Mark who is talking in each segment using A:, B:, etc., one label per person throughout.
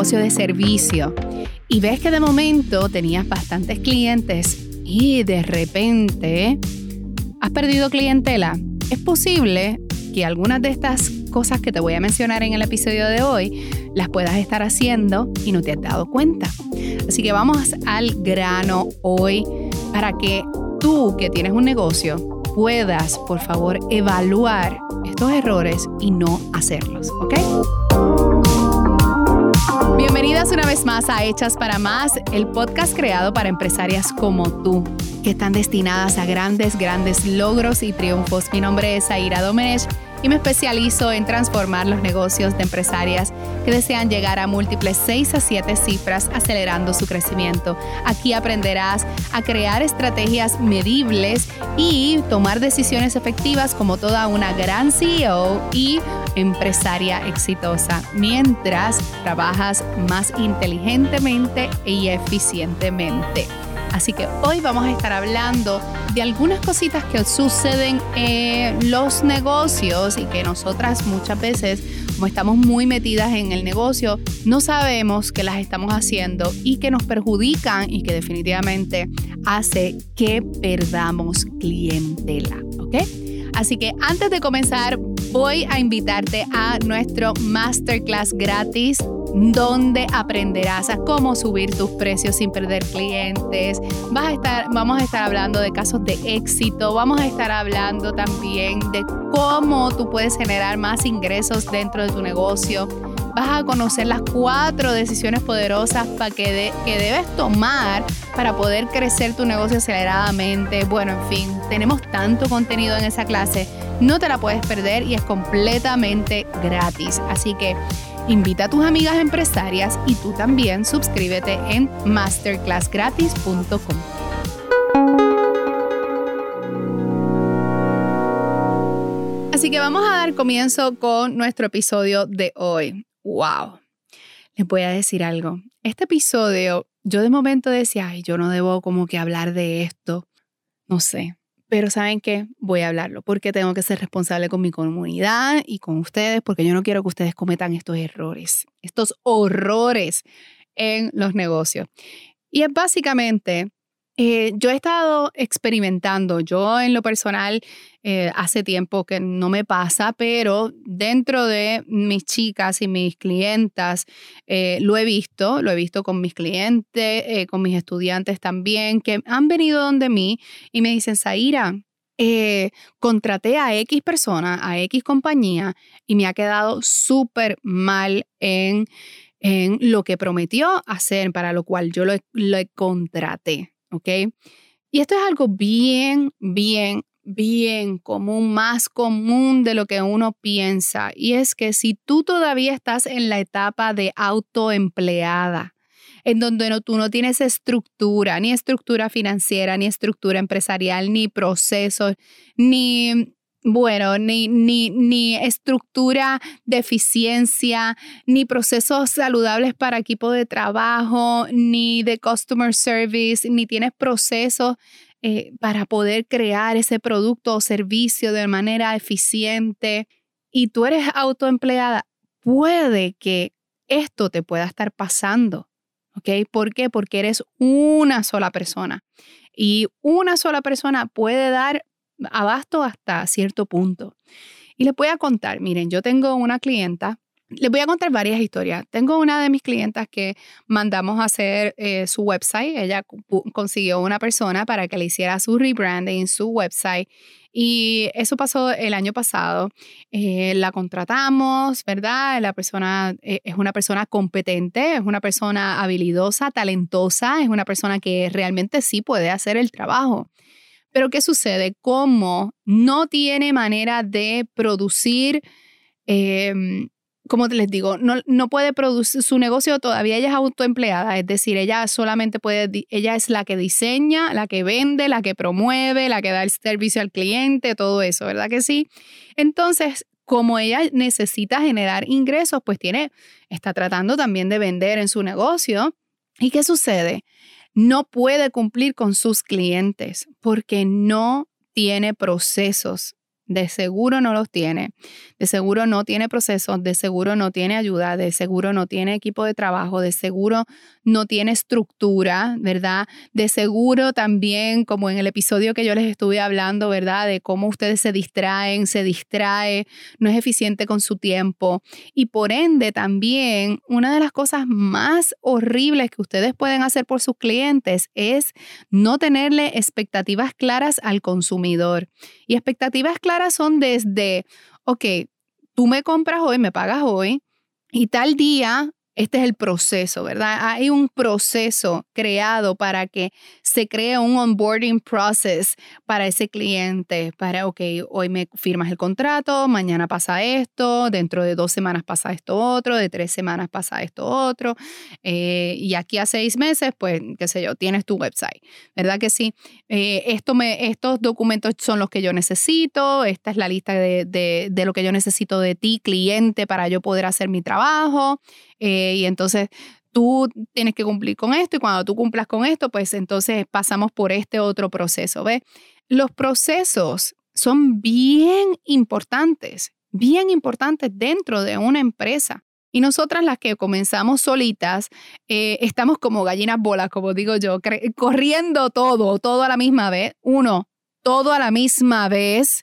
A: de servicio y ves que de momento tenías bastantes clientes y de repente has perdido clientela, es posible que algunas de estas cosas que te voy a mencionar en el episodio de hoy las puedas estar haciendo y no te has dado cuenta. Así que vamos al grano hoy para que tú que tienes un negocio puedas, por favor, evaluar estos errores y no hacerlos, ¿ok? Bienvenidas una vez más a Hechas para Más, el podcast creado para empresarias como tú, que están destinadas a grandes, grandes logros y triunfos. Mi nombre es Aira Domenech y me especializo en transformar los negocios de empresarias que desean llegar a múltiples 6 a 7 cifras acelerando su crecimiento. Aquí aprenderás a crear estrategias medibles y tomar decisiones efectivas como toda una gran CEO y empresaria exitosa mientras trabajas más inteligentemente y eficientemente. Así que hoy vamos a estar hablando de algunas cositas que suceden en los negocios y que nosotras muchas veces, como estamos muy metidas en el negocio, no sabemos que las estamos haciendo y que nos perjudican y que definitivamente hace que perdamos clientela, ¿ok? Así que antes de comenzar, voy a invitarte a nuestro masterclass gratis donde aprenderás a cómo subir tus precios sin perder clientes. Vas a estar, vamos a estar hablando de casos de éxito, vamos a estar hablando también de cómo tú puedes generar más ingresos dentro de tu negocio. Vas a conocer las cuatro decisiones poderosas que, que debes tomar para poder crecer tu negocio aceleradamente. Bueno, en fin, tenemos tanto contenido en esa clase, no te la puedes perder y es completamente gratis. Así que Invita a tus amigas empresarias y tú también suscríbete en masterclassgratis.com. Así que vamos a dar comienzo con nuestro episodio de hoy. ¡Wow! Les voy a decir algo. Este episodio, yo de momento decía, ay, yo no debo como que hablar de esto. No sé, pero ¿saben qué? Voy a hablarlo porque tengo que ser responsable con mi comunidad y con ustedes porque yo no quiero que ustedes cometan estos errores, estos horrores en los negocios. Y es básicamente eh, yo he estado experimentando, yo en lo personal eh, hace tiempo que no me pasa, pero dentro de mis chicas y mis clientas eh, lo he visto, lo he visto con mis clientes, con mis estudiantes también, que han venido donde mí y me dicen, Zaira, contraté a X persona, a X compañía y me ha quedado súper mal en, en, lo que prometió hacer, para lo cual yo lo, lo contraté. ¿Ok? Y esto es algo bien, bien, bien común, más común de lo que uno piensa. Y es que si tú todavía estás en la etapa de autoempleada, en donde no, tú no tienes estructura, ni estructura financiera, ni estructura empresarial, ni procesos, ni bueno, ni, ni, ni, estructura de eficiencia, ni procesos saludables para equipo de trabajo, ni de customer service, ni tienes procesos eh, para poder crear ese producto o servicio de manera eficiente y tú eres autoempleada, puede que esto te pueda estar pasando. ¿Ok? ¿Por qué? Porque eres una sola persona. Y una sola persona puede dar abasto hasta cierto punto. Y les voy a contar, miren, yo tengo una clienta, les voy a contar varias historias. Tengo una de mis clientas que mandamos a hacer eh, su website. Ella consiguió una persona para que le hiciera su rebranding, su website. Y eso pasó el año pasado. Eh, la contratamos, ¿verdad? La persona eh, es una persona competente, es una persona habilidosa, talentosa, es una persona que realmente sí puede hacer el trabajo. Pero ¿qué sucede? Como no tiene manera de producir, eh, como les digo, no, no puede producir su negocio todavía, ella es autoempleada, es decir, ella solamente puede, ella es la que diseña, la que vende, la que promueve, la que da el servicio al cliente, todo eso, ¿verdad que sí? Entonces, como ella necesita generar ingresos, pues tiene, está tratando también de vender en su negocio. ¿Y qué sucede? No puede cumplir con sus clientes porque no tiene procesos de seguro no los tiene, de seguro no tiene procesos, de seguro no tiene ayuda, de seguro no tiene equipo de trabajo, de seguro no tiene estructura, ¿verdad? De seguro también, como en el episodio que yo les estuve hablando, ¿verdad? De cómo ustedes se distraen, se distrae, no es eficiente con su tiempo. Y por ende también, una de las cosas más horribles que ustedes pueden hacer por sus clientes es no tenerle expectativas claras al consumidor. Y expectativas claras son desde, ok, tú me compras hoy, me pagas hoy, y tal día este es el proceso, ¿verdad? Hay un proceso creado para que se cree un onboarding process para ese cliente, para, ok, hoy me firmas el contrato, mañana pasa esto, dentro de dos semanas pasa esto otro, de tres semanas pasa esto otro, eh, y aquí a seis meses, pues, qué sé yo, tienes tu website, ¿verdad que sí? Eh, estos documentos son los que yo necesito, esta es la lista de, de lo que yo necesito de ti, cliente, para yo poder hacer mi trabajo. Eh, y entonces tú tienes que cumplir con esto y cuando tú cumplas con esto, pues entonces pasamos por este otro proceso. ¿ves? Los procesos son bien importantes, bien importantes dentro de una empresa. Y nosotras las que comenzamos solitas, eh, estamos como gallinas bolas, como digo yo, corriendo todo, todo a la misma vez. Uno, todo a la misma vez.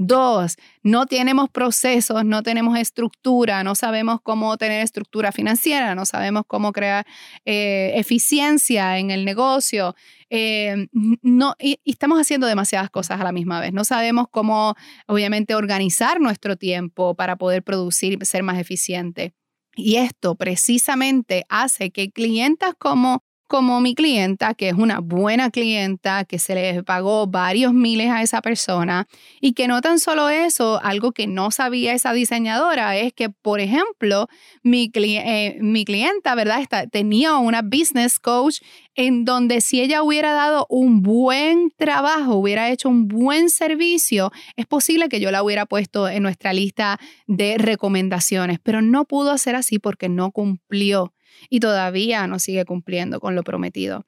A: Dos, no tenemos procesos, no tenemos estructura, no sabemos cómo tener estructura financiera, no sabemos cómo crear eh, eficiencia en el negocio. Eh, no, y, estamos haciendo demasiadas cosas a la misma vez. No sabemos cómo, obviamente, organizar nuestro tiempo para poder producir ser más eficiente. Y esto precisamente hace que clientas como como mi clienta, que es una buena clienta, que se le pagó varios miles a esa persona y que no tan solo eso, algo que no sabía esa diseñadora es que, por ejemplo, mi, eh, mi clienta, ¿verdad? tenía una business coach en donde si ella hubiera dado un buen trabajo, hubiera hecho un buen servicio, es posible que yo la hubiera puesto en nuestra lista de recomendaciones, pero no pudo hacer así porque no cumplió y todavía no sigue cumpliendo con lo prometido.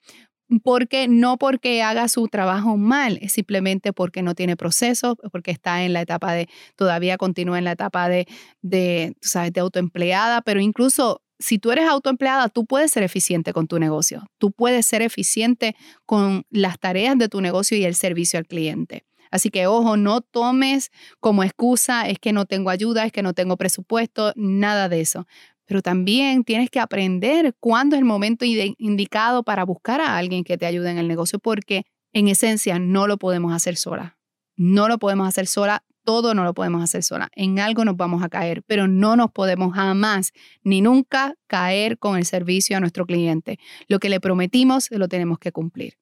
A: Porque no porque haga su trabajo mal, es simplemente porque no tiene proceso, porque está en la etapa de, todavía continúa en la etapa de, de, ¿sabes? de autoempleada, pero incluso si tú eres autoempleada, tú puedes ser eficiente con tu negocio, tú puedes ser eficiente con las tareas de tu negocio y el servicio al cliente. Así que ojo, no tomes como excusa es que no tengo ayuda, es que no tengo presupuesto, nada de eso pero también tienes que aprender cuándo es el momento indicado para buscar a alguien que te ayude en el negocio, porque en esencia no lo podemos hacer sola. No lo podemos hacer sola, todo no lo podemos hacer sola. En algo nos vamos a caer, pero no nos podemos jamás ni nunca caer con el servicio a nuestro cliente. Lo que le prometimos lo tenemos que cumplir.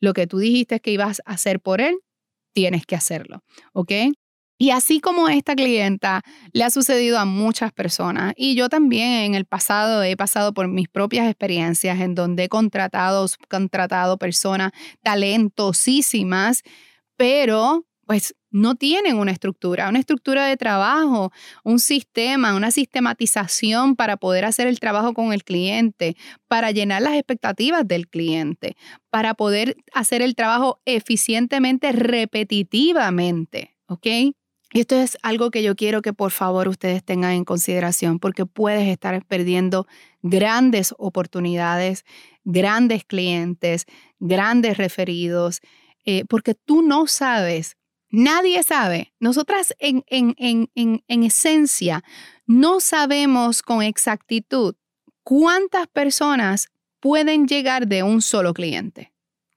A: Lo que tú dijiste que ibas a hacer por él, tienes que hacerlo, ¿ok? Y así como esta clienta le ha sucedido a muchas personas, y yo también en el pasado he pasado por mis propias experiencias en donde he contratado, contratado personas talentosísimas, pero pues no tienen una estructura, una estructura de trabajo, un sistema, una sistematización para poder hacer el trabajo con el cliente, para llenar las expectativas del cliente, para poder hacer el trabajo eficientemente, repetitivamente, ¿ok? Y esto es algo que yo quiero que por favor ustedes tengan en consideración porque puedes estar perdiendo grandes oportunidades, grandes clientes, grandes referidos, eh, porque tú no sabes, nadie sabe. Nosotras en, en, en, en esencia no sabemos con exactitud cuántas personas pueden llegar de un solo cliente.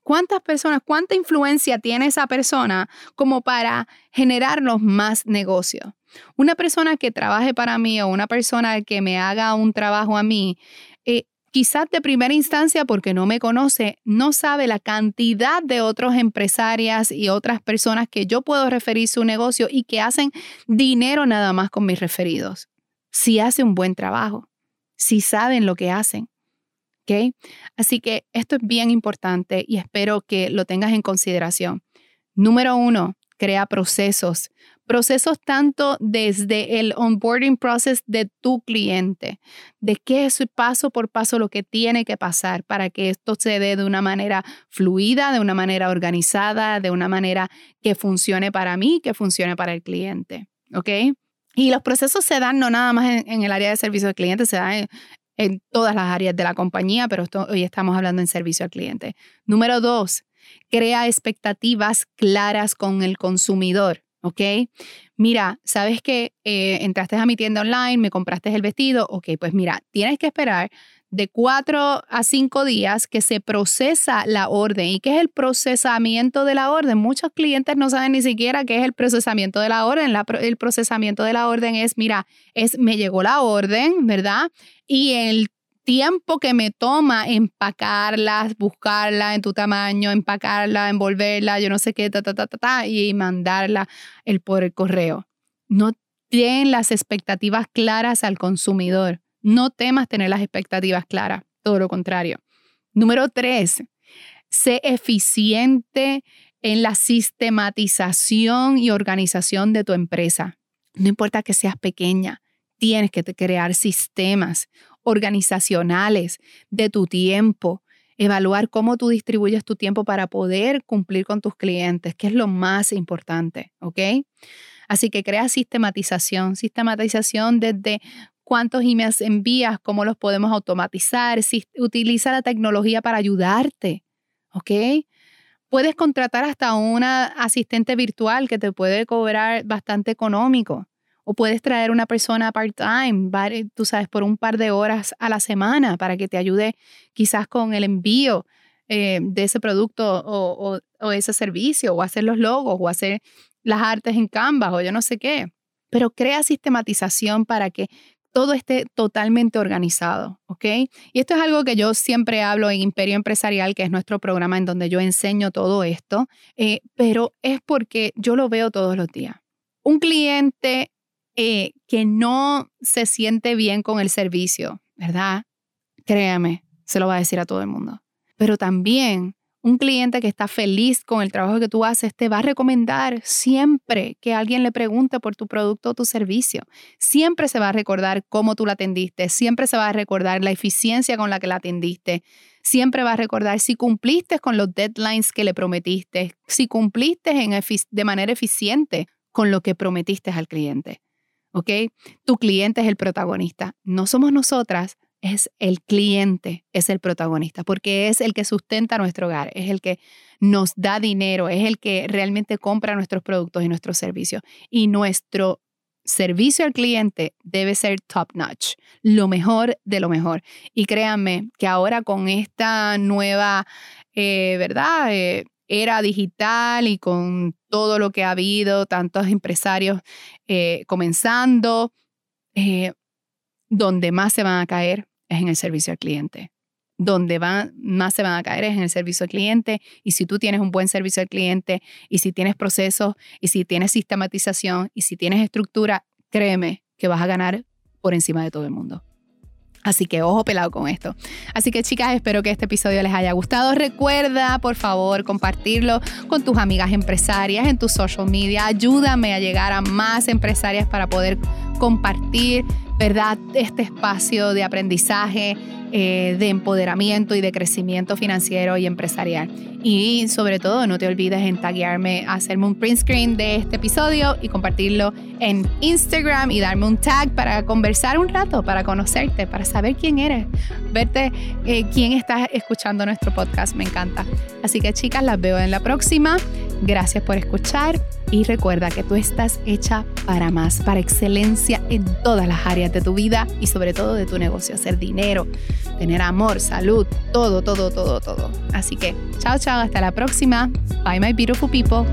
A: ¿Cuántas personas, cuánta influencia tiene esa persona como para generarnos más negocio? Una persona que trabaje para mí o una persona que me haga un trabajo a mí, eh, quizás de primera instancia porque no me conoce, no sabe la cantidad de otros empresarias y otras personas que yo puedo referir su negocio y que hacen dinero nada más con mis referidos. Si hace un buen trabajo, si saben lo que hacen. Así que esto es bien importante y espero que lo tengas en consideración. Número uno, crea procesos. Procesos tanto desde el onboarding process de tu cliente, de qué es paso por paso lo que tiene que pasar para que esto se dé de una manera fluida, de una manera organizada, de una manera que funcione para mí, que funcione para el cliente. ¿Ok? Y los procesos se dan no nada más en, el área de servicio al cliente, se dan en, en todas las áreas de la compañía, pero hoy estamos hablando en servicio al cliente. Número dos, crea expectativas claras con el consumidor. ¿Ok? Mira, sabes que eh, entraste a mi tienda online, me compraste el vestido, ok, pues mira, tienes que esperar de cuatro a cinco días que se procesa la orden. ¿Y qué es el procesamiento de la orden? Muchos clientes no saben ni siquiera qué es el procesamiento de la orden. el procesamiento de la orden es, mira, es me llegó la orden, ¿verdad? Y el tiempo que me toma empacarla, buscarla en tu tamaño, empacarla, envolverla, yo no sé qué, ta, ta, ta, ta, y mandarla el, por el correo. No tienen las expectativas claras al consumidor. No temas tener las expectativas claras, todo lo contrario. Número tres, sé eficiente en la sistematización y organización de tu empresa. No importa que seas pequeña, tienes que crear sistemas organizacionales de tu tiempo, evaluar cómo tú distribuyes tu tiempo para poder cumplir con tus clientes, que es lo más importante, ¿ok? Así que crea sistematización, sistematización desde cuántos emails envías, cómo los podemos automatizar, utiliza la tecnología para ayudarte, ¿ok? Puedes contratar hasta una asistente virtual que te puede cobrar bastante económico. O puedes traer una persona part-time, tú sabes, por un par de horas a la semana para que te ayude quizás con el envío eh, de ese producto o, o, ese servicio, o hacer los logos, o hacer las artes en Canvas, o yo no sé qué. Pero crea sistematización para que todo esté totalmente organizado, ¿ok? Y esto es algo que yo siempre hablo en Imperio Empresarial, que es nuestro programa en donde yo enseño todo esto, eh, pero es porque yo lo veo todos los días. Un cliente eh, que no se siente bien con el servicio, ¿verdad? Créame, se lo va a decir a todo el mundo. Pero también un cliente que está feliz con el trabajo que tú haces te va a recomendar siempre que alguien le pregunte por tu producto o tu servicio. Siempre se va a recordar cómo tú la atendiste, siempre se va a recordar la eficiencia con la que la atendiste, siempre va a recordar si cumpliste con los deadlines que le prometiste, si cumpliste de manera eficiente con lo que prometiste al cliente. ¿Ok? Tu cliente es el protagonista. No somos nosotras, es el cliente, es el protagonista, porque es el que sustenta nuestro hogar, es el que nos da dinero, es el que realmente compra nuestros productos y nuestros servicios. Y nuestro servicio al cliente debe ser top notch, lo mejor de lo mejor. Y créanme que ahora con esta nueva, eh, ¿verdad? Eh, era digital y con todo lo que ha habido, tantos empresarios eh, comenzando, eh, donde más se van a caer es en el servicio al cliente. Donde van, más se van a caer es en el servicio al cliente. Y si tú tienes un buen servicio al cliente, y si tienes procesos, y si tienes sistematización, y si tienes estructura, créeme que vas a ganar por encima de todo el mundo. Así que ojo pelado con esto. Así que chicas, espero que este episodio les haya gustado. Recuerda, por favor, compartirlo con tus amigas empresarias en tus social media. Ayúdame a llegar a más empresarias para poder compartir, ¿verdad? Este espacio de aprendizaje eh, de empoderamiento y de crecimiento financiero y empresarial. Y sobre todo, no te olvides en taguearme, hacerme un print screen de este episodio y compartirlo en Instagram y darme un tag para conversar un rato, para conocerte, para saber quién eres, verte eh, quién está escuchando nuestro podcast. Me encanta. Así que chicas, las veo en la próxima. Gracias por escuchar y recuerda que tú estás hecha para más, para excelencia en todas las áreas de tu vida y sobre todo de tu negocio, hacer dinero, tener amor, salud, todo, todo, todo, todo. Así que chao, chao, hasta la próxima. Bye, my beautiful people.